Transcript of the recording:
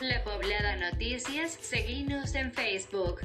La Poblada Noticias, seguinos en Facebook.